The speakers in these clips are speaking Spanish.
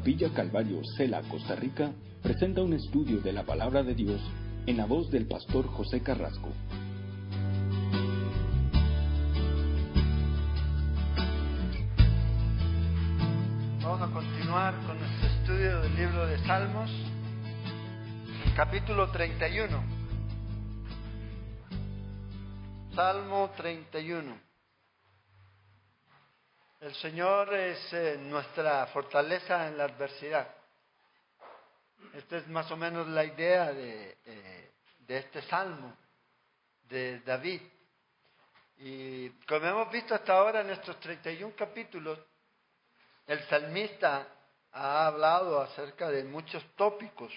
Capilla Calvario, Cela, Costa Rica, presenta un estudio de la palabra de Dios en la voz del pastor José Carrasco. Vamos a continuar con nuestro estudio del libro de Salmos, capítulo 31. Salmo 31. El Señor es eh, nuestra fortaleza en la adversidad. Esta es más o menos la idea de, eh, este salmo de David. Y como hemos visto hasta ahora en estos 31 capítulos, el salmista ha hablado acerca de muchos tópicos.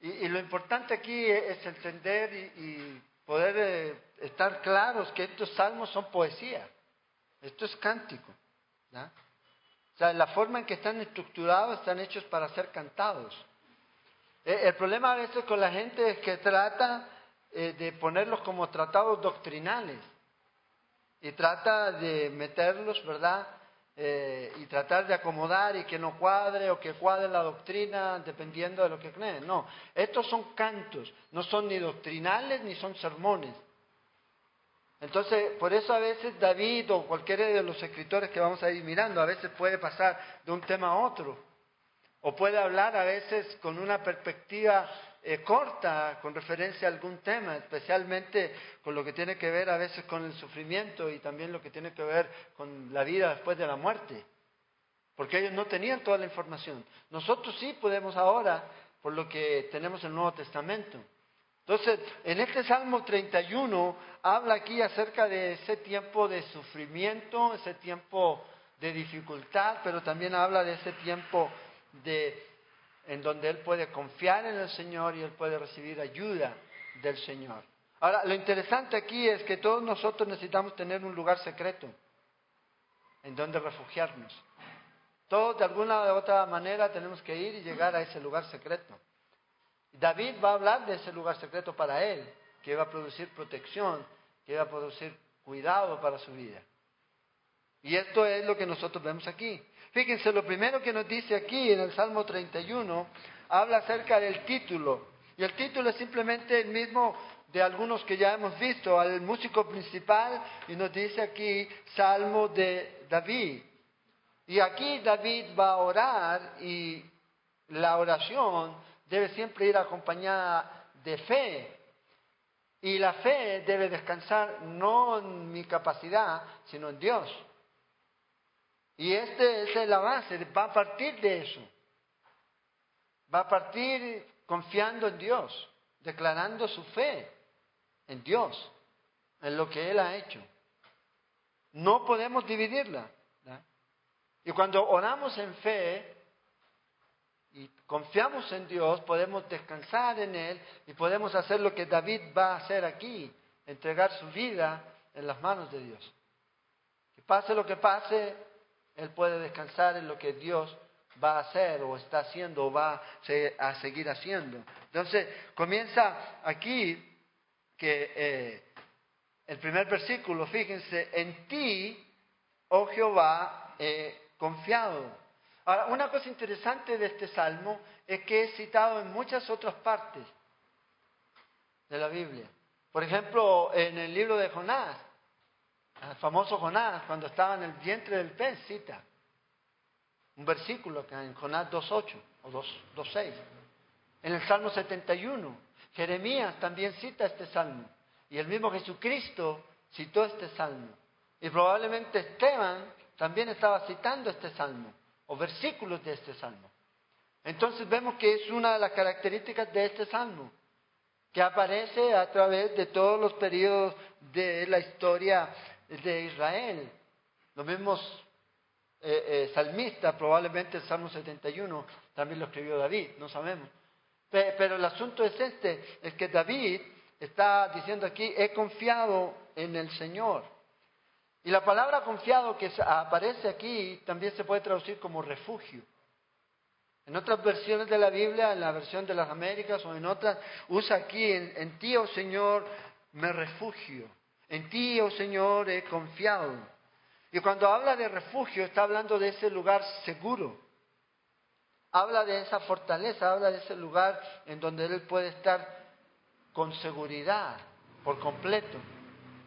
Y, lo importante aquí es entender y, poder eh, estar claros que estos salmos son poesía. Esto es cántico. O sea, la forma en que están estructurados están hechos para ser cantados. E, el problema a veces con la gente es que trata eh, de ponerlos como tratados doctrinales y trata de meterlos, ¿verdad? Eh, y tratar de acomodar y que no cuadre o que cuadre la doctrina dependiendo de lo que creen. No, estos son cantos, no son ni doctrinales ni son sermones. Entonces, por eso a veces David o cualquiera de los escritores que vamos a ir mirando, a veces puede pasar de un tema a otro, o puede hablar a veces con una perspectiva eh, corta con referencia a algún tema, especialmente con lo que tiene que ver a veces con el sufrimiento y también lo que tiene que ver con la vida después de la muerte, porque ellos no tenían toda la información. Nosotros sí podemos ahora, por lo que tenemos el Nuevo Testamento. Entonces, en este Salmo 31 habla aquí acerca de ese tiempo de sufrimiento, ese tiempo de dificultad, pero también habla de ese tiempo de, en donde él puede confiar en el Señor y él puede recibir ayuda del Señor. Ahora, lo interesante aquí es que todos nosotros necesitamos tener un lugar secreto en donde refugiarnos. Todos de alguna u otra manera tenemos que ir y llegar a ese lugar secreto. David va a hablar de ese lugar secreto para él, que va a producir protección, que va a producir cuidado para su vida. Y esto es lo que nosotros vemos aquí. Fíjense, lo primero que nos dice aquí en el Salmo 31 habla acerca del título. Y el título es simplemente el mismo de algunos que ya hemos visto, al músico principal, y nos dice aquí Salmo de David. Y aquí David va a orar y la oración debe siempre ir acompañada de fe. Y la fe debe descansar no en mi capacidad, sino en Dios. Y este, es la base, va a partir de eso. Va a partir confiando en Dios, declarando su fe en Dios, en lo que Él ha hecho. No podemos dividirla. Y cuando oramos en fe, y confiamos en Dios, podemos descansar en Él y podemos hacer lo que David va a hacer aquí, entregar su vida en las manos de Dios. Que pase lo que pase, Él puede descansar en lo que Dios va a hacer o está haciendo o va a seguir haciendo. Entonces, comienza aquí que eh, el primer versículo, fíjense, en ti, oh Jehová, he confiado. Ahora, una cosa interesante de este salmo es que es citado en muchas otras partes de la Biblia. Por ejemplo, en el libro de Jonás, el famoso Jonás, cuando estaba en el vientre del pez, cita un versículo acá en Jonás 2.8 o 2.6. En el Salmo 71, Jeremías también cita este salmo. Y el mismo Jesucristo citó este salmo. Y probablemente Esteban también estaba citando este salmo o versículos de este salmo. Entonces vemos que es una de las características de este salmo, que aparece a través de todos los periodos de la historia de Israel. Los mismos eh, eh, salmistas, probablemente el Salmo 71 también lo escribió David, no sabemos. Pero el asunto es este, es que David está diciendo aquí, he confiado en el Señor. Y la palabra confiado que aparece aquí también se puede traducir como refugio. En otras versiones de la Biblia, en la versión de las Américas o en otras, usa aquí, en, ti, oh Señor, me refugio. En ti, oh Señor, he confiado. Y cuando habla de refugio, está hablando de ese lugar seguro. Habla de esa fortaleza, habla de ese lugar en donde Él puede estar con seguridad, por completo.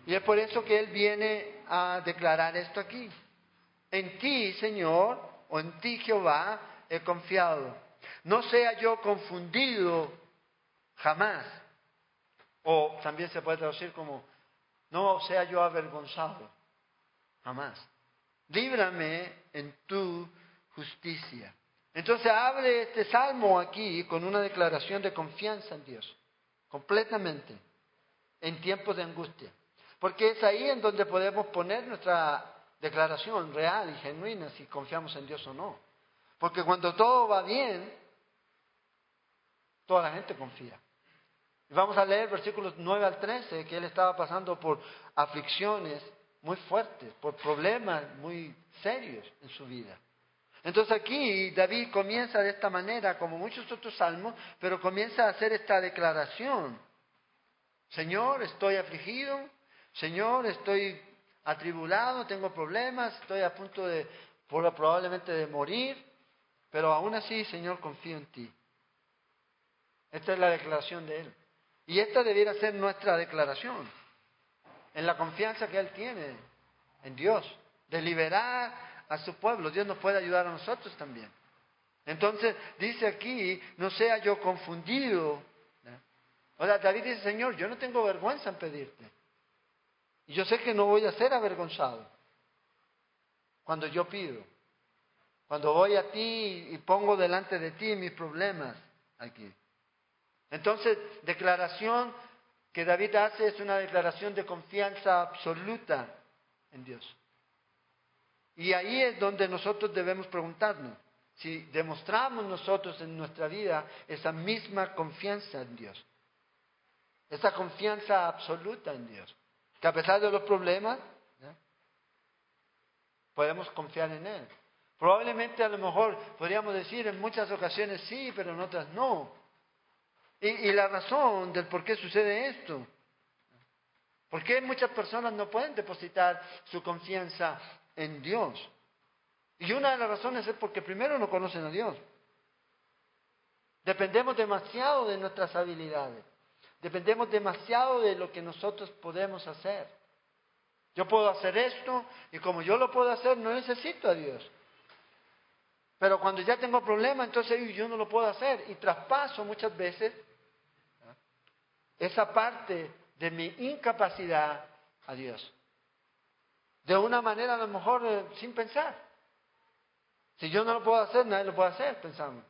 Y es por eso que Él viene a declarar esto aquí. En ti, Señor, o en ti, Jehová, he confiado. No sea yo confundido jamás. O también se puede traducir como, no sea yo avergonzado jamás. Líbrame en tu justicia. Entonces abre este salmo aquí con una declaración de confianza en Dios, completamente, en tiempos de angustia. Porque es ahí en donde podemos poner nuestra declaración real y genuina si confiamos en Dios o no. Porque cuando todo va bien, toda la gente confía. Y vamos a leer versículos 9 al 13, que él estaba pasando por aflicciones muy fuertes, por problemas muy serios en su vida. Entonces aquí David comienza de esta manera, como muchos otros salmos, pero comienza a hacer esta declaración. Señor, estoy afligido, Señor, estoy atribulado, tengo problemas, estoy a punto de probablemente de morir, pero aún así, Señor, confío en ti. Esta es la declaración de él. Y esta debiera ser nuestra declaración, en la confianza que él tiene en Dios, de liberar a su pueblo. Dios nos puede ayudar a nosotros también. Entonces dice aquí, no sea yo confundido. O sea, David dice, Señor, yo no tengo vergüenza en pedirte. Y yo sé que no voy a ser avergonzado cuando yo pido. Cuando voy a ti y pongo delante de ti mis problemas aquí. Entonces, declaración que David hace es una declaración de confianza absoluta en Dios. Y ahí es donde nosotros debemos preguntarnos si demostramos nosotros en nuestra vida esa misma confianza en Dios, esa confianza absoluta en Dios, que a pesar de los problemas, podemos confiar en Él. Probablemente a lo mejor podríamos decir en muchas ocasiones sí, pero en otras no. Y, la razón del por qué sucede esto. ¿Por qué muchas personas no pueden depositar su confianza en Dios? Y una de las razones es porque primero no conocen a Dios. Dependemos demasiado de nuestras habilidades. Dependemos demasiado de lo que nosotros podemos hacer. Yo puedo hacer esto y como yo lo puedo hacer no necesito a Dios. Pero cuando ya tengo problemas, entonces yo no lo puedo hacer y traspaso muchas veces esa parte de mi incapacidad a Dios. De una manera a lo mejor eh, sin pensar. Si yo no lo puedo hacer, nadie lo puede hacer, pensamos.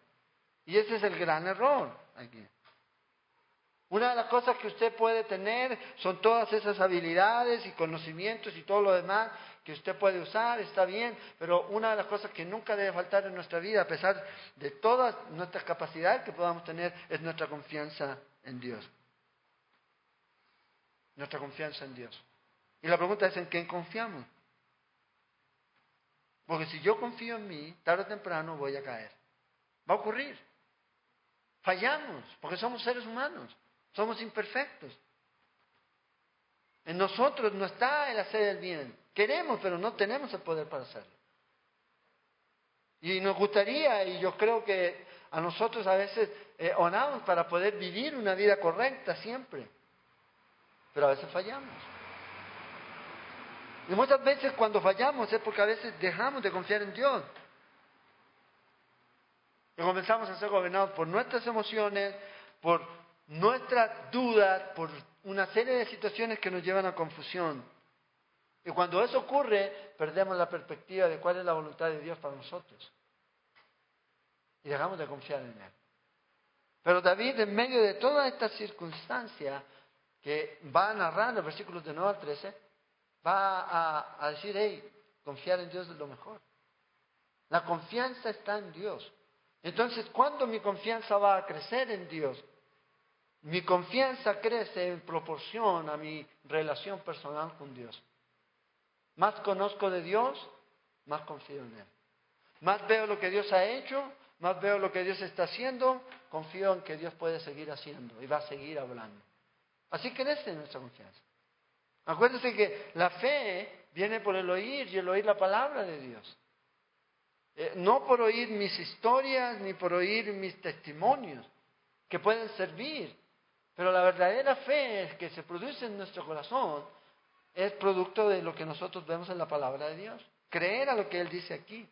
Y ese es el gran error aquí. Una de las cosas que usted puede tener son todas esas habilidades y conocimientos y todo lo demás que usted puede usar, está bien, pero una de las cosas que nunca debe faltar en nuestra vida, a pesar de todas nuestras capacidades que podamos tener, es nuestra confianza en Dios nuestra confianza en Dios. Y la pregunta es, ¿en quién confiamos? Porque si yo confío en mí, tarde o temprano voy a caer. Va a ocurrir. Fallamos, porque somos seres humanos, somos imperfectos. En nosotros no está el hacer el bien. Queremos, pero no tenemos el poder para hacerlo. Y nos gustaría, y yo creo que a nosotros a veces eh, oramos para poder vivir una vida correcta siempre pero a veces fallamos. Y muchas veces cuando fallamos es porque a veces dejamos de confiar en Dios. Y comenzamos a ser gobernados por nuestras emociones, por nuestras dudas, por una serie de situaciones que nos llevan a confusión. Y cuando eso ocurre, perdemos la perspectiva de cuál es la voluntad de Dios para nosotros. Y dejamos de confiar en Él. Pero David, en medio de todas estas circunstancias, que va a narrar los versículos de 9 al 13, va a, decir, hey, confiar en Dios es lo mejor. La confianza está en Dios. Entonces, ¿cuándo mi confianza va a crecer en Dios? Mi confianza crece en proporción a mi relación personal con Dios. Más conozco de Dios, más confío en Él. Más veo lo que Dios ha hecho, más veo lo que Dios está haciendo, confío en que Dios puede seguir haciendo y va a seguir hablando. Así crece nuestra confianza. Acuérdense que la fe viene por el oír y el oír la palabra de Dios. Eh, no por oír mis historias ni por oír mis testimonios, que pueden servir, pero la verdadera fe que se produce en nuestro corazón es producto de lo que nosotros vemos en la palabra de Dios. Creer a lo que Él dice aquí.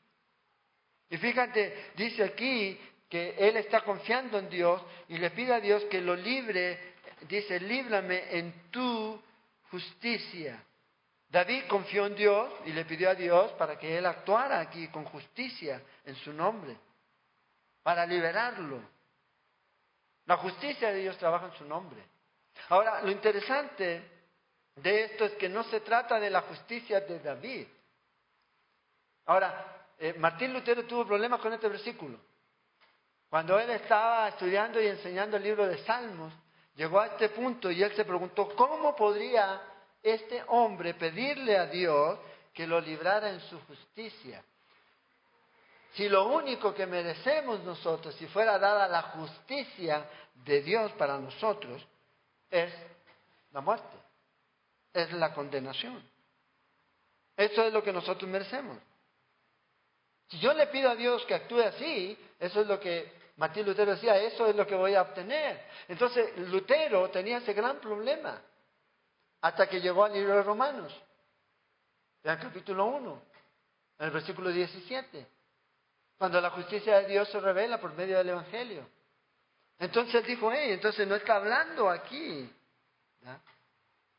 Y fíjate, dice aquí que Él está confiando en Dios y le pide a Dios que lo libre, dice, líbrame en tu justicia. David confió en Dios y le pidió a Dios para que Él actuara aquí con justicia en su nombre, para liberarlo. La justicia de Dios trabaja en su nombre. Ahora, lo interesante de esto es que no se trata de la justicia de David. Ahora, eh, Martín Lutero tuvo problemas con este versículo. Cuando él estaba estudiando y enseñando el libro de Salmos, llegó a este punto y él se preguntó, ¿cómo podría este hombre pedirle a Dios que lo librara en su justicia? Si lo único que merecemos nosotros, si fuera dada la justicia de Dios para nosotros, es la muerte, es la condenación. Eso es lo que nosotros merecemos. Si yo le pido a Dios que actúe así, eso es lo que Martín Lutero decía, eso es lo que voy a obtener. Entonces Lutero tenía ese gran problema hasta que llegó al libro de Romanos, en el capítulo 1, en el versículo 17, cuando la justicia de Dios se revela por medio del Evangelio. Entonces dijo, hey, entonces no está hablando aquí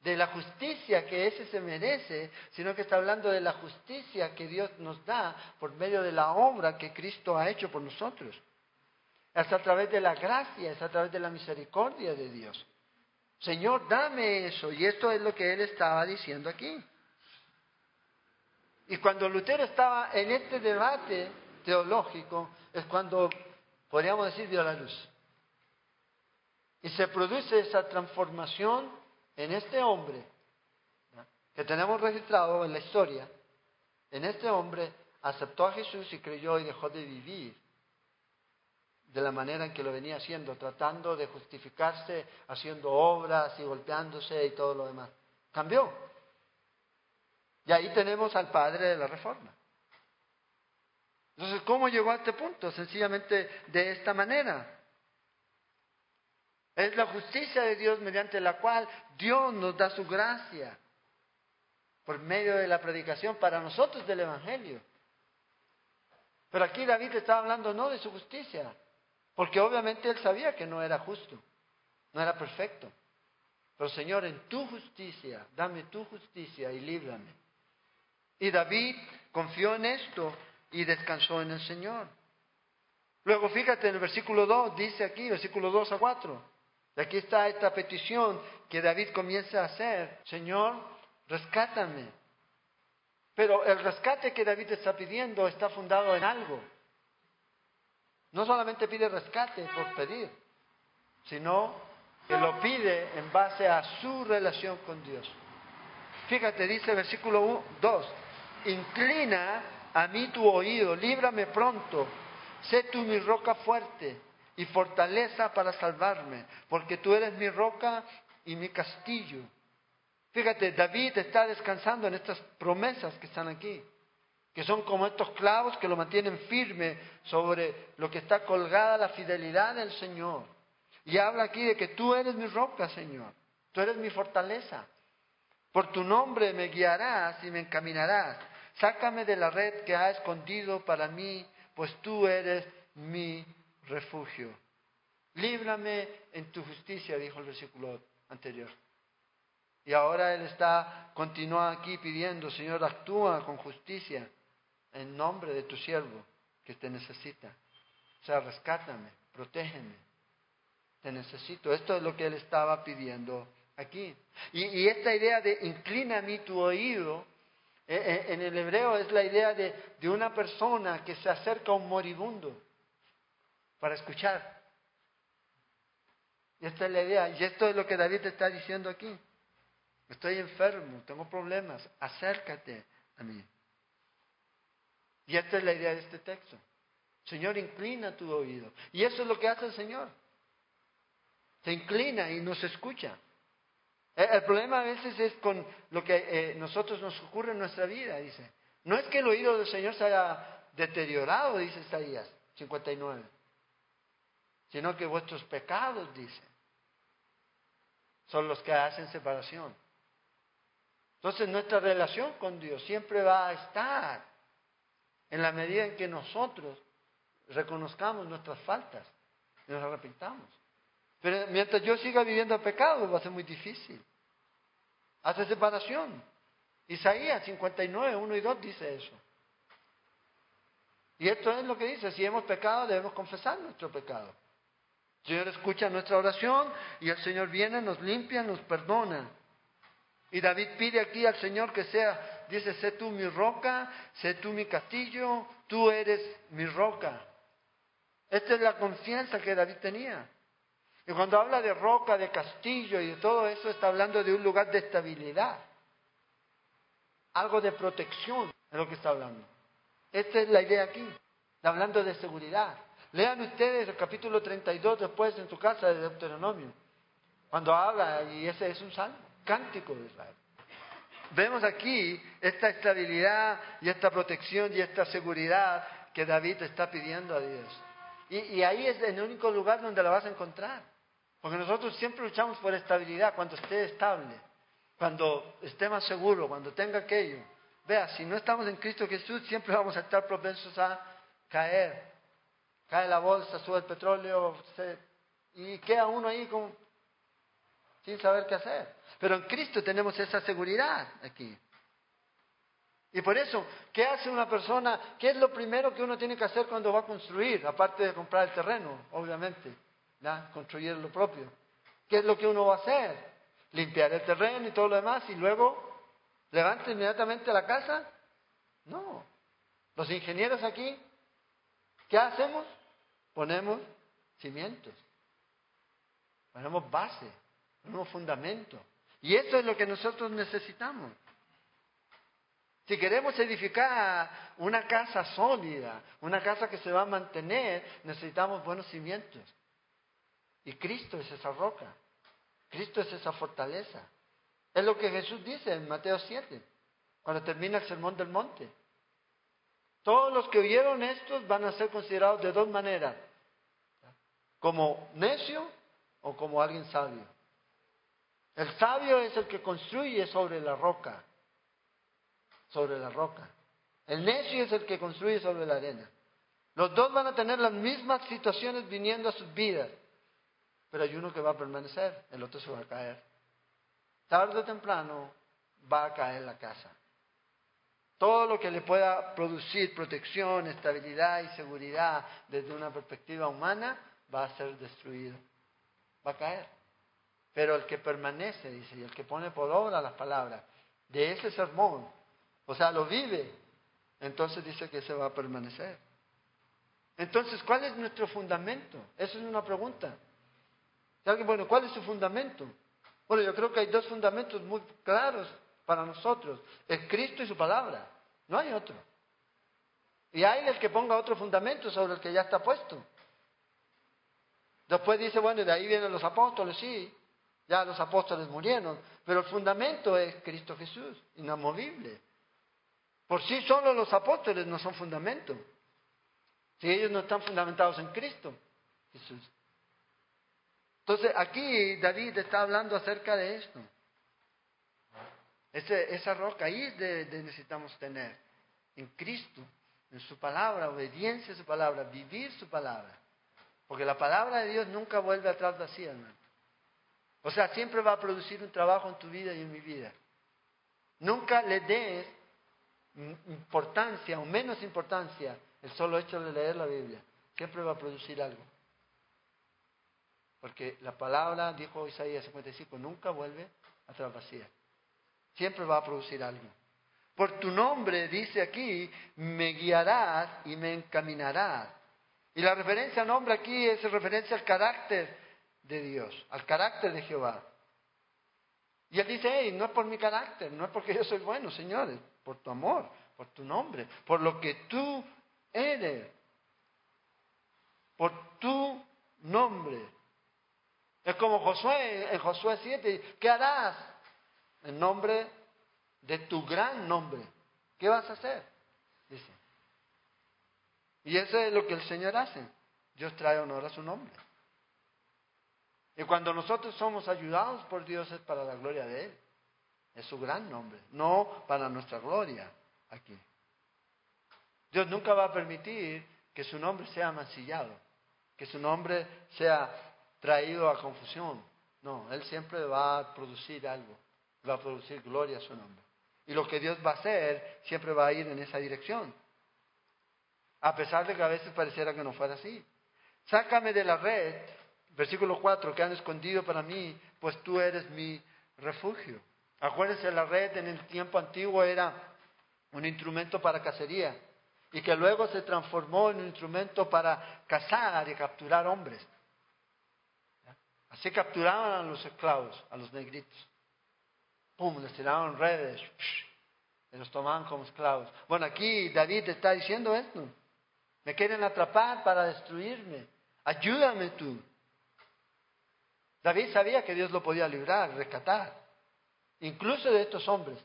de la justicia que ese se merece, sino que está hablando de la justicia que Dios nos da por medio de la obra que Cristo ha hecho por nosotros. Es a través de la gracia, es a través de la misericordia de Dios. Señor, dame eso. Y esto es lo que él estaba diciendo aquí. Y cuando Lutero estaba en este debate teológico, es cuando, podríamos decir, dio la luz. Y se produce esa transformación en este hombre que tenemos registrado en la historia. En este hombre aceptó a Jesús y creyó y dejó de vivir de la manera en que lo venía haciendo, tratando de justificarse, haciendo obras y golpeándose y todo lo demás. Cambió. Y ahí tenemos al padre de la reforma. Entonces, ¿cómo llegó a este punto? Sencillamente de esta manera. Es la justicia de Dios mediante la cual Dios nos da su gracia por medio de la predicación para nosotros del Evangelio. Pero aquí David estaba hablando no de su justicia, porque obviamente él sabía que no era justo, no era perfecto. Pero Señor, en tu justicia, dame tu justicia y líbrame. Y David confió en esto y descansó en el Señor. Luego fíjate en el versículo 2, dice aquí, versículo 2 a 4. Y aquí está esta petición que David comienza a hacer. Señor, rescátame. Pero el rescate que David está pidiendo está fundado en algo. No solamente pide rescate por pedir, sino que lo pide en base a su relación con Dios. Fíjate, dice el versículo 2, inclina a mí tu oído, líbrame pronto, sé tú mi roca fuerte y fortaleza para salvarme, porque tú eres mi roca y mi castillo. Fíjate, David está descansando en estas promesas que están aquí que son como estos clavos que lo mantienen firme sobre lo que está colgada la fidelidad del Señor. Y habla aquí de que tú eres mi roca, Señor, tú eres mi fortaleza. Por tu nombre me guiarás y me encaminarás. Sácame de la red que ha escondido para mí, pues tú eres mi refugio. Líbrame en tu justicia, dijo el versículo anterior. Y ahora él está, continúa aquí pidiendo, Señor, actúa con justicia en nombre de tu siervo que te necesita. O sea, rescátame, protégeme, te necesito. Esto es lo que él estaba pidiendo aquí. Y, esta idea de inclina a mí tu oído, en el hebreo es la idea de, de una persona que se acerca a un moribundo para escuchar. Y esta es la idea, y esto es lo que David está diciendo aquí. Estoy enfermo, tengo problemas, acércate a mí. Y esta es la idea de este texto. Señor, inclina tu oído. Y eso es lo que hace el Señor. Se inclina y nos escucha. El, problema a veces es con lo que eh, nosotros nos ocurre en nuestra vida, dice. No es que el oído del Señor se haya deteriorado, dice Isaías 59, sino que vuestros pecados, dice, son los que hacen separación. Entonces nuestra relación con Dios siempre va a estar en la medida en que nosotros reconozcamos nuestras faltas y nos arrepentamos. Pero mientras yo siga viviendo pecado va a ser muy difícil. Hace separación. Isaías 59, 1 y 2 dice eso. Y esto es lo que dice, si hemos pecado debemos confesar nuestro pecado. El Señor escucha nuestra oración y el Señor viene, nos limpia, nos perdona. Y David pide aquí al Señor que sea, dice, sé tú mi roca, sé tú mi castillo, tú eres mi roca. Esta es la confianza que David tenía. Y cuando habla de roca, de castillo y de todo eso, está hablando de un lugar de estabilidad. Algo de protección es lo que está hablando. Esta es la idea aquí. Hablando de seguridad. Lean ustedes el capítulo 32 después en su casa de Deuteronomio. Cuando habla, y ese es un salmo cántico de Israel. Vemos aquí esta estabilidad y esta protección y esta seguridad que David está pidiendo a Dios. Y, ahí es el único lugar donde la vas a encontrar. Porque nosotros siempre luchamos por estabilidad, cuando esté estable, cuando esté más seguro, cuando tenga aquello. Vea, si no estamos en Cristo Jesús, siempre vamos a estar propensos a caer. Cae la bolsa, sube el petróleo, y queda uno ahí como sin saber qué hacer. Pero en Cristo tenemos esa seguridad aquí. Y por eso, ¿qué hace una persona? ¿Qué es lo primero que uno tiene que hacer cuando va a construir? Aparte de comprar el terreno, obviamente, ¿ya? construir lo propio. ¿Qué es lo que uno va a hacer? Limpiar el terreno y todo lo demás y luego levanta inmediatamente la casa. No. Los ingenieros aquí, ¿qué hacemos? Ponemos cimientos, ponemos base, un fundamento. Y eso es lo que nosotros necesitamos. Si queremos edificar una casa sólida, una casa que se va a mantener, necesitamos buenos cimientos. Y Cristo es esa roca. Cristo es esa fortaleza. Es lo que Jesús dice en Mateo 7, cuando termina el sermón del monte. Todos los que oyeron estos van a ser considerados de dos maneras, como necio o como alguien sabio. El sabio es el que construye sobre la roca, sobre la roca. El necio es el que construye sobre la arena. Los dos van a tener las mismas situaciones viniendo a sus vidas, pero hay uno que va a permanecer, el otro se va a caer. Tarde o temprano va a caer la casa. Todo lo que le pueda producir protección, estabilidad y seguridad desde una perspectiva humana va a ser destruido. Va a caer. Pero el que permanece, dice, y el que pone por obra las palabras de ese sermón, o sea, lo vive, entonces dice que se va a permanecer. Entonces, ¿cuál es nuestro fundamento? Esa es una pregunta. Bueno, ¿cuál es su fundamento? Bueno, yo creo que hay dos fundamentos muy claros para nosotros. Es Cristo y su palabra. No hay otro. Y hay el que ponga otro fundamento sobre el que ya está puesto. Después dice, bueno, de ahí vienen los apóstoles, sí. Ya los apóstoles murieron, pero el fundamento es Cristo Jesús, inamovible. Por sí solo los apóstoles no son fundamento. Si ellos no están fundamentados en Cristo Jesús. Entonces aquí David está hablando acerca de esto. esa roca ahí de, necesitamos tener. En Cristo, en su palabra, obediencia a su palabra, vivir su palabra. Porque la palabra de Dios nunca vuelve atrás vacía, hermano. O sea, siempre va a producir un trabajo en tu vida y en mi vida. Nunca le des importancia o menos importancia el solo hecho de leer la Biblia. Siempre va a producir algo. Porque la palabra, dijo Isaías 55, nunca vuelve a estar vacía. Siempre va a producir algo. Por tu nombre, dice aquí, me guiarás y me encaminarás. Y la referencia a nombre aquí es referencia al carácter de Dios, al carácter de Jehová. Y él dice, hey, no es por mi carácter, no es porque yo soy bueno, señores, por tu amor, por tu nombre, por lo que tú eres, por tu nombre. Es como Josué, en Josué 7, ¿qué harás? en nombre de tu gran nombre. ¿Qué vas a hacer? Dice. Y eso es lo que el Señor hace. Dios trae honor a su nombre. Y cuando nosotros somos ayudados por Dios es para la gloria de Él. Es su gran nombre, no para nuestra gloria aquí. Dios nunca va a permitir que su nombre sea mancillado, que su nombre sea traído a confusión. No, Él siempre va a producir algo, va a producir gloria a su nombre. Y lo que Dios va a hacer siempre va a ir en esa dirección. A pesar de que a veces pareciera que no fuera así. Sácame de la red, versículo 4, que han escondido para mí, pues tú eres mi refugio. Acuérdense, la red en el tiempo antiguo era un instrumento para cacería y que luego se transformó en un instrumento para cazar y capturar hombres. Así capturaban a los esclavos, a los negritos. ¡Pum! Les tiraban redes y los tomaban como esclavos. Bueno, aquí David está diciendo esto. Me quieren atrapar para destruirme. Ayúdame tú. David sabía que Dios lo podía librar, rescatar, incluso de estos hombres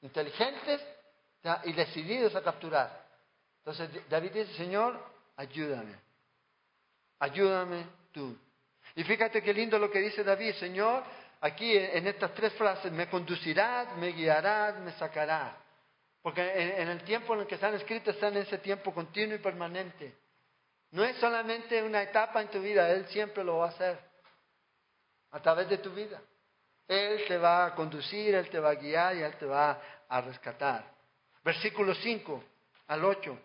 inteligentes y decididos a capturar. Entonces David dice, Señor, ayúdame, ayúdame tú. Y fíjate qué lindo lo que dice David, Señor, aquí en estas tres frases, me conducirás, me guiarás, me sacarás. Porque en, el tiempo en el que están escritas están en ese tiempo continuo y permanente. No es solamente una etapa en tu vida, Él siempre lo va a hacer a través de tu vida. Él te va a conducir, Él te va a guiar y Él te va a rescatar. Versículo 5 al 8.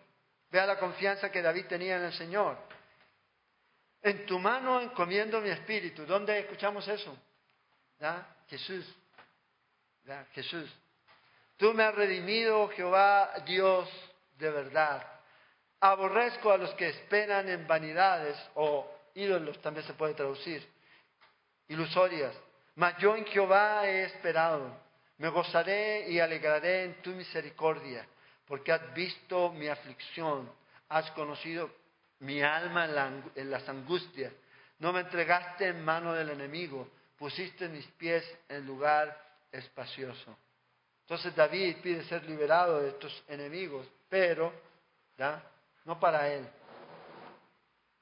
Vea la confianza que David tenía en el Señor. En tu mano encomiendo mi espíritu. ¿Dónde escuchamos eso? Jesús. Jesús. Tú me has redimido, Jehová, Dios de verdad. Aborrezco a los que esperan en vanidades o ídolos, también se puede traducir, ilusorias. Mas yo en Jehová he esperado. Me gozaré y alegraré en tu misericordia porque has visto mi aflicción, has conocido mi alma en, las angustias. No me entregaste en mano del enemigo, pusiste mis pies en lugar espacioso. Entonces David pide ser liberado de estos enemigos, pero ¿ya? no para él,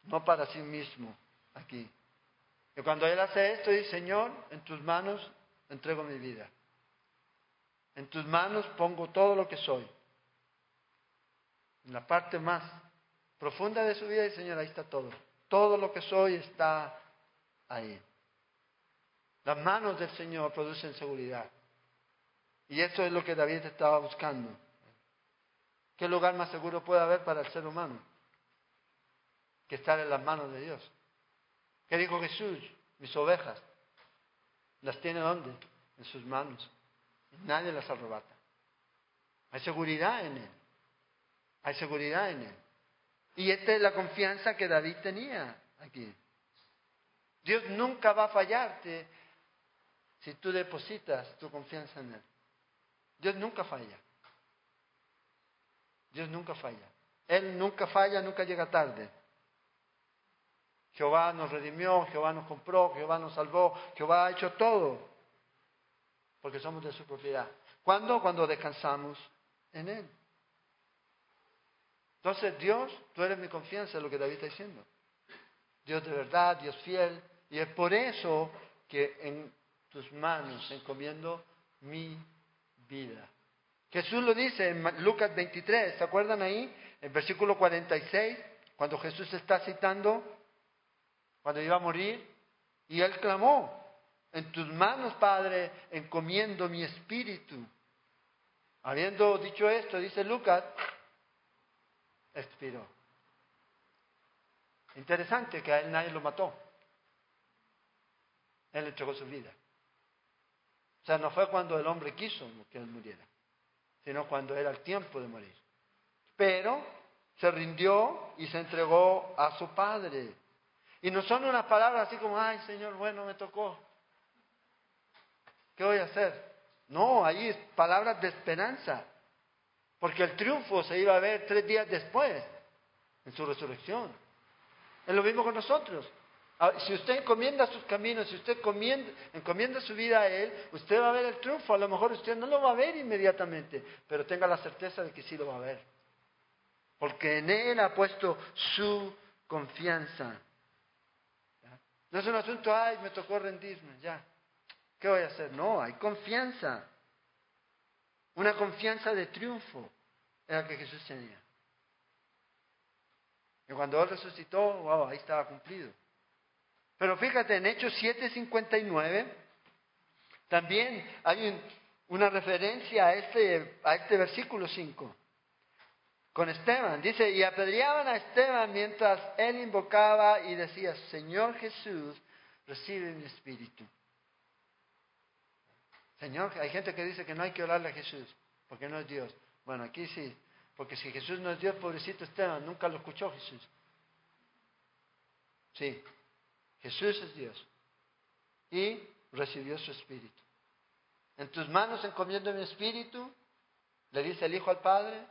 no para sí mismo aquí. Y cuando él hace esto, dice, Señor, en tus manos entrego mi vida. En tus manos pongo todo lo que soy en la parte más profunda de su vida, y Señor, ahí está todo. Todo lo que soy está ahí. Las manos del Señor producen seguridad. Y eso es lo que David estaba buscando. ¿Qué lugar más seguro puede haber para el ser humano que estar en las manos de Dios? ¿Qué dijo Jesús? Mis ovejas, ¿las tiene dónde? En sus manos. Nadie las arrebata. Hay seguridad en Él. Hay seguridad en él. Y esta es la confianza que David tenía aquí. Dios nunca va a fallarte si tú depositas tu confianza en Él. Dios nunca falla. Dios nunca falla. Él nunca falla, nunca llega tarde. Jehová nos redimió, Jehová nos compró, Jehová nos salvó, Jehová ha hecho todo. Porque somos de su propiedad. ¿Cuándo? Cuando descansamos en Él. Entonces, Dios, tú eres mi confianza, es lo que David está diciendo. Dios de verdad, Dios fiel. Y es por eso que en tus manos encomiendo mi vida. Jesús lo dice en Lucas 23, ¿se acuerdan ahí? En versículo 46, cuando Jesús está citando, cuando iba a morir, y él clamó, en tus manos, Padre, encomiendo mi espíritu. Habiendo dicho esto, dice Lucas, expiró. Interesante que a él nadie lo mató. Él entregó su vida. O sea, no fue cuando el hombre quiso que él muriera, sino cuando era el tiempo de morir. Pero se rindió y se entregó a su Padre. Y no son unas palabras así como, ay Señor, bueno, me tocó. ¿Qué voy a hacer? No, ahí es palabras de esperanza. Porque el triunfo se iba a ver tres días después, en su resurrección. Es lo mismo con nosotros. Si usted encomienda sus caminos, si usted encomienda, su vida a Él, usted va a ver el triunfo. A lo mejor usted no lo va a ver inmediatamente, pero tenga la certeza de que sí lo va a ver. Porque en Él ha puesto su confianza. No es un asunto, ay, me tocó rendirme, ya. ¿Qué voy a hacer? No, hay confianza. Una confianza de triunfo era que Jesús tenía. Y cuando Él resucitó, wow, ahí estaba cumplido. Pero fíjate, en Hechos 7:59 también hay una referencia a este, a este versículo 5 con Esteban. Dice, y apedreaban a Esteban mientras él invocaba y decía, Señor Jesús, recibe mi espíritu. Señor, hay gente que dice que no hay que orarle a Jesús, porque no es Dios. Bueno, aquí sí, porque si Jesús no es Dios, pobrecito Esteban, nunca lo escuchó Jesús. Sí, Jesús es Dios. Y recibió su espíritu. En tus manos encomiendo mi espíritu, le dice el Hijo al Padre.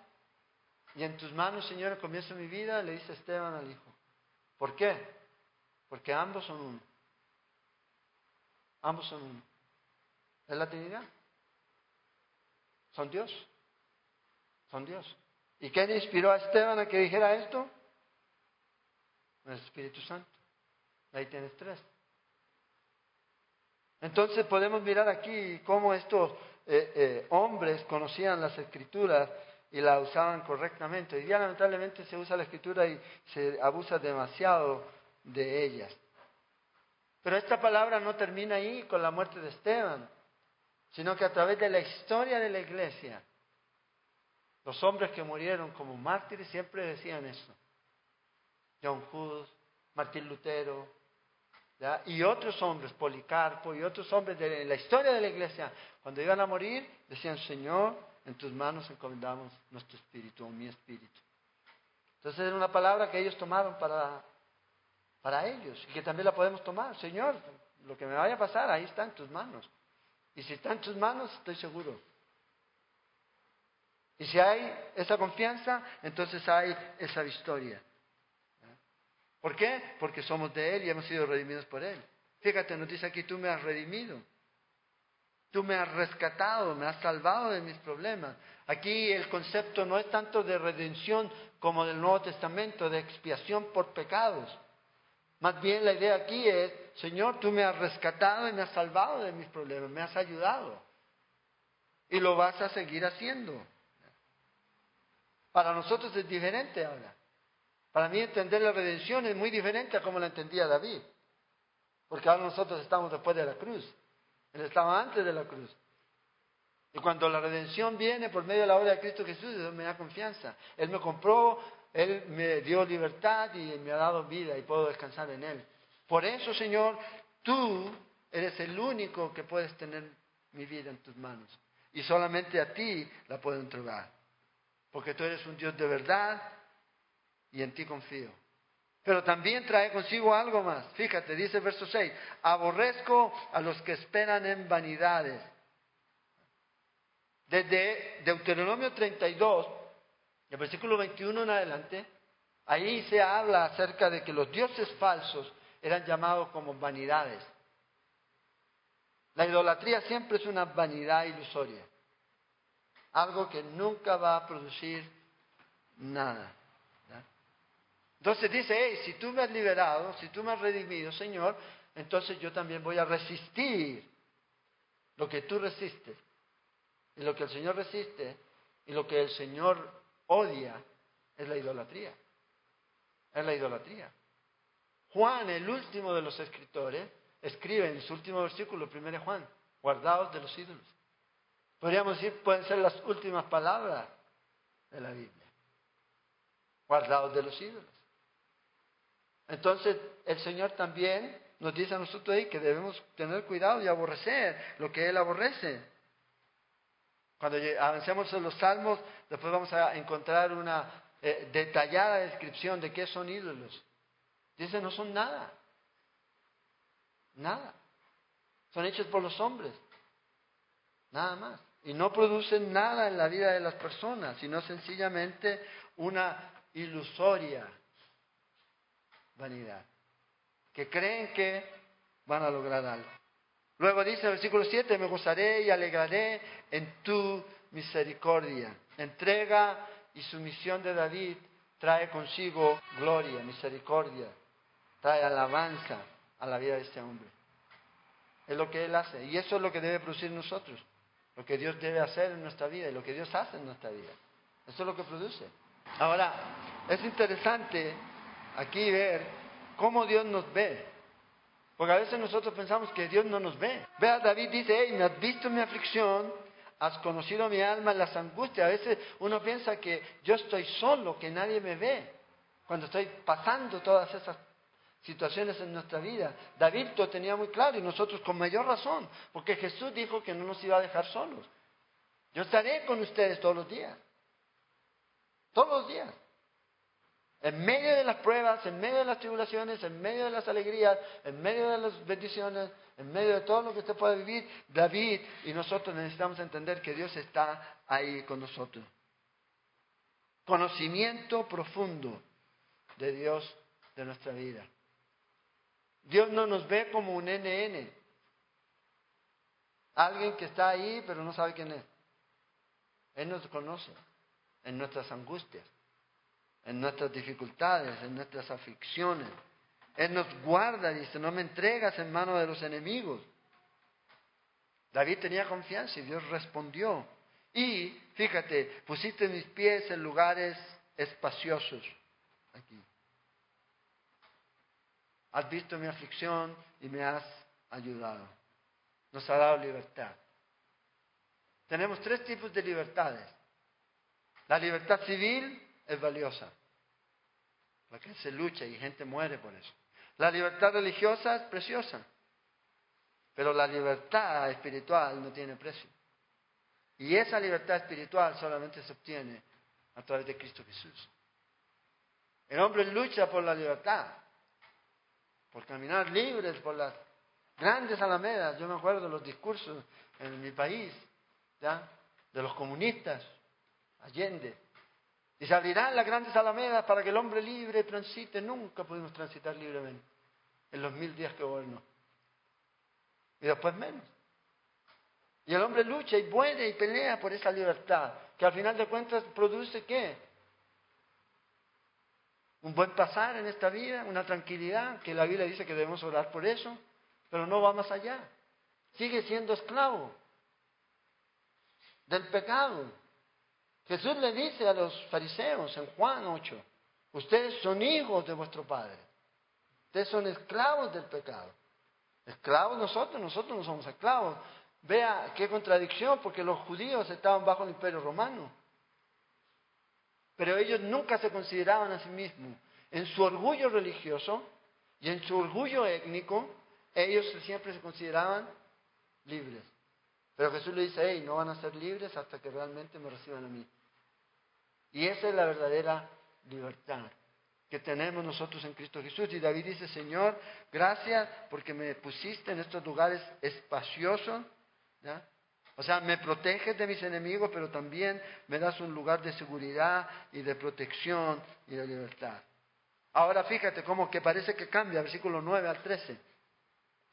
Y en tus manos, Señor, encomiendo mi vida, le dice Esteban al Hijo. ¿Por qué? Porque ambos son uno. Ambos son uno. ¿Es la Trinidad? Son Dios. Son Dios. ¿Y quién inspiró a Esteban a que dijera esto? El Espíritu Santo. Ahí tienes tres. Entonces podemos mirar aquí cómo estos eh, eh, hombres conocían las escrituras y la usaban correctamente. Hoy día lamentablemente se usa la escritura y se abusa demasiado de ellas. Pero esta palabra no termina ahí con la muerte de Esteban, sino que a través de la historia de la iglesia, los hombres que murieron como mártires siempre decían eso. John Hus, Martín Lutero, y otros hombres, Policarpo y otros hombres de la historia de la iglesia, cuando iban a morir, decían, Señor, en tus manos encomendamos nuestro espíritu o mi espíritu. Entonces era una palabra que ellos tomaron para, para ellos y que también la podemos tomar. Señor, lo que me vaya a pasar, ahí está en tus manos. Y si está en tus manos, estoy seguro. Y si hay esa confianza, entonces hay esa victoria. ¿Por qué? Porque somos de Él y hemos sido redimidos por Él. Fíjate, nos dice aquí, tú me has redimido. Tú me has rescatado, me has salvado de mis problemas. Aquí el concepto no es tanto de redención como del Nuevo Testamento, de expiación por pecados. Más bien la idea aquí es, Señor, tú me has rescatado y me has salvado de mis problemas, me has ayudado. Y lo vas a seguir haciendo. Para nosotros es diferente ahora. Para mí entender la redención es muy diferente a como la entendía David. Porque ahora nosotros estamos después de la cruz. Él estaba antes de la cruz. Y cuando la redención viene por medio de la obra de Cristo Jesús, me da confianza. Él me compró, Él me dio libertad y me ha dado vida y puedo descansar en Él. Por eso, Señor, tú eres el único que puedes tener mi vida en tus manos. Y solamente a ti la puedo entregar. Porque tú eres un Dios de verdad y en ti confío. Pero también trae consigo algo más. Fíjate, dice el verso 6, aborrezco a los que esperan en vanidades. Desde Deuteronomio 32, el versículo 21 en adelante, ahí se habla acerca de que los dioses falsos eran llamados como vanidades. La idolatría siempre es una vanidad ilusoria, algo que nunca va a producir nada. Entonces dice, hey, si tú me has liberado, si tú me has redimido, Señor, entonces yo también voy a resistir lo que tú resistes. Y lo que el Señor resiste y lo que el Señor odia es la idolatría. Es la idolatría. Juan, el último de los escritores, escribe en su último versículo, primero Juan, guardados de los ídolos. Podríamos decir, pueden ser las últimas palabras de la Biblia. Guardados de los ídolos. Entonces el Señor también nos dice a nosotros ahí que debemos tener cuidado y aborrecer lo que Él aborrece. Cuando avancemos en los salmos, después vamos a encontrar una eh, detallada descripción de qué son ídolos. Dice, no son nada. Nada. Son hechos por los hombres. Nada más. Y no producen nada en la vida de las personas, sino sencillamente una ilusoria vanidad, que creen que van a lograr algo. Luego dice el versículo 7, me gozaré y alegraré en tu misericordia. Entrega y sumisión de David trae consigo gloria, misericordia, trae alabanza a la vida de este hombre. Es lo que Él hace. Y eso es lo que debe producir en nosotros. Lo que Dios debe hacer en nuestra vida y lo que Dios hace en nuestra vida. Eso es lo que produce. Ahora, es interesante aquí ver cómo Dios nos ve. Porque a veces nosotros pensamos que Dios no nos ve. Vea, David dice, hey, me has visto mi aflicción, has conocido mi alma las angustias. A veces uno piensa que yo estoy solo, que nadie me ve, cuando estoy pasando todas esas situaciones en nuestra vida. David lo tenía muy claro y nosotros con mayor razón, porque Jesús dijo que no nos iba a dejar solos. Yo estaré con ustedes todos los días. Todos los días. En medio de las pruebas, en medio de las tribulaciones, en medio de las alegrías, en medio de las bendiciones, en medio de todo lo que usted puede vivir, David y nosotros necesitamos entender que Dios está ahí con nosotros. Conocimiento profundo de Dios de nuestra vida. Dios no nos ve como un NN. Alguien que está ahí pero no sabe quién es. Él nos conoce en nuestras angustias, en nuestras dificultades, en nuestras aflicciones. Él nos guarda, dice, no me entregas en manos de los enemigos. David tenía confianza y Dios respondió. Y, fíjate, pusiste mis pies en lugares espaciosos. Aquí. Has visto mi aflicción y me has ayudado. Nos ha dado libertad. Tenemos tres tipos de libertades. La libertad civil es valiosa, porque se lucha y gente muere por eso. La libertad religiosa es preciosa, pero la libertad espiritual no tiene precio. Y esa libertad espiritual solamente se obtiene a través de Cristo Jesús. El hombre lucha por la libertad, por caminar libres por las grandes alamedas. Yo me acuerdo de los discursos en mi país, de los comunistas, Allende. Y se abrirán las grandes alamedas para que el hombre libre transite. Nunca pudimos transitar libremente en los mil días que gobernó. Y después menos. Y el hombre lucha y muere y pelea por esa libertad, que al final de cuentas produce qué? Un buen pasar en esta vida, una tranquilidad, que la Biblia dice que debemos orar por eso, pero no va más allá. Sigue siendo esclavo del pecado. Jesús le dice a los fariseos en Juan 8, ustedes son hijos de vuestro Padre, ustedes son esclavos del pecado. Esclavos nosotros, nosotros no somos esclavos. Vea qué contradicción, porque los judíos estaban bajo el imperio romano. Pero ellos nunca se consideraban a sí mismos. En su orgullo religioso y en su orgullo étnico, ellos siempre se consideraban libres. Pero Jesús le dice, hey, no van a ser libres hasta que realmente me reciban a mí. Y esa es la verdadera libertad que tenemos nosotros en Cristo Jesús. Y David dice, Señor, gracias porque me pusiste en estos lugares espaciosos. O sea, me proteges de mis enemigos, pero también me das un lugar de seguridad y de protección y de libertad. Ahora fíjate cómo que parece que cambia, versículo 9 al 13.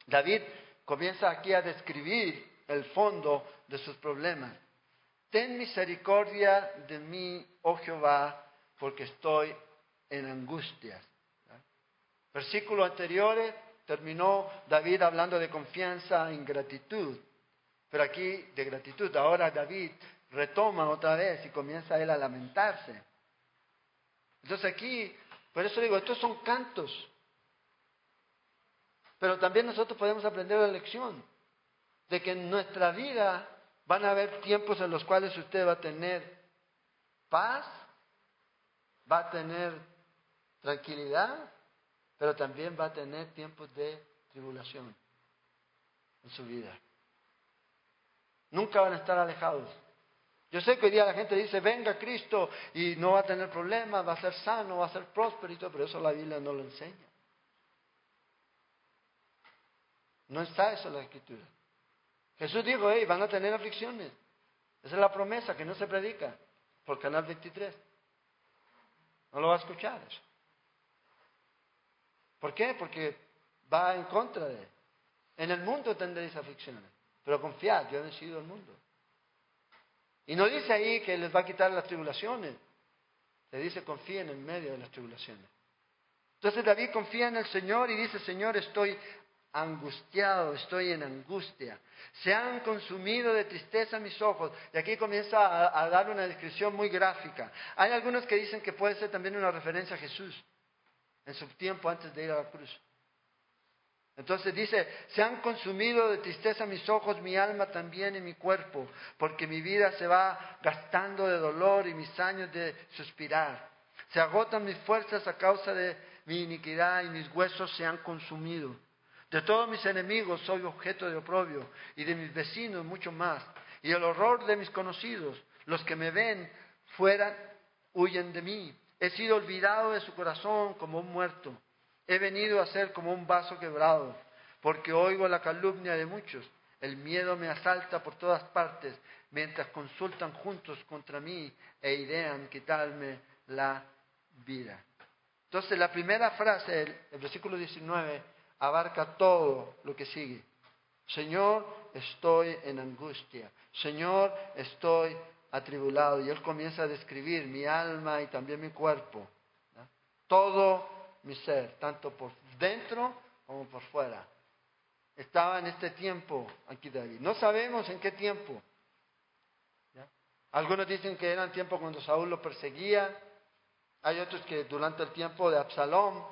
David comienza aquí a describir el fondo de sus problemas. Ten misericordia de mí, oh Jehová, porque estoy en angustias. Versículo anteriores terminó David hablando de confianza e gratitud, pero aquí de gratitud. Ahora David retoma otra vez y comienza él a lamentarse. Entonces aquí, por eso digo, estos son cantos. Pero también nosotros podemos aprender la lección de que en nuestra vida Van a haber tiempos en los cuales usted va a tener paz, va a tener tranquilidad, pero también va a tener tiempos de tribulación en su vida. Nunca van a estar alejados. Yo sé que hoy día la gente dice, venga Cristo y no va a tener problemas, va a ser sano, va a ser próspero y todo, pero eso la Biblia no lo enseña. No está eso en la Escritura. Jesús dijo, hey, van a tener aflicciones. Esa es la promesa que no se predica por Canal 23. No lo va a escuchar eso. ¿Por qué? Porque va en contra de él. En el mundo tendréis aflicciones, pero confiad, yo he vencido el mundo. Y no dice ahí que les va a quitar las tribulaciones, le dice confíen en medio de las tribulaciones. Entonces David confía en el Señor y dice, Señor, estoy angustiado, estoy en angustia. Se han consumido de tristeza mis ojos. Y aquí comienza a, dar una descripción muy gráfica. Hay algunos que dicen que puede ser también una referencia a Jesús en su tiempo antes de ir a la cruz. Entonces dice, se han consumido de tristeza mis ojos, mi alma también y mi cuerpo, porque mi vida se va gastando de dolor y mis años de suspirar. Se agotan mis fuerzas a causa de mi iniquidad y mis huesos se han consumido. De todos mis enemigos soy objeto de oprobio y de mis vecinos mucho más. Y el horror de mis conocidos, los que me ven fuera, huyen de mí. He sido olvidado de su corazón como un muerto. He venido a ser como un vaso quebrado, porque oigo la calumnia de muchos. El miedo me asalta por todas partes, mientras consultan juntos contra mí e idean quitarme la vida. Entonces, la primera frase, el versículo 19, abarca todo lo que sigue. Señor, estoy en angustia. Señor, estoy atribulado. Y él comienza a describir mi alma y también mi cuerpo. Todo mi ser, tanto por dentro como por fuera. Estaba en este tiempo aquí David. No sabemos en qué tiempo. Algunos dicen que era el tiempo cuando Saúl lo perseguía. Hay otros que durante el tiempo de Absalón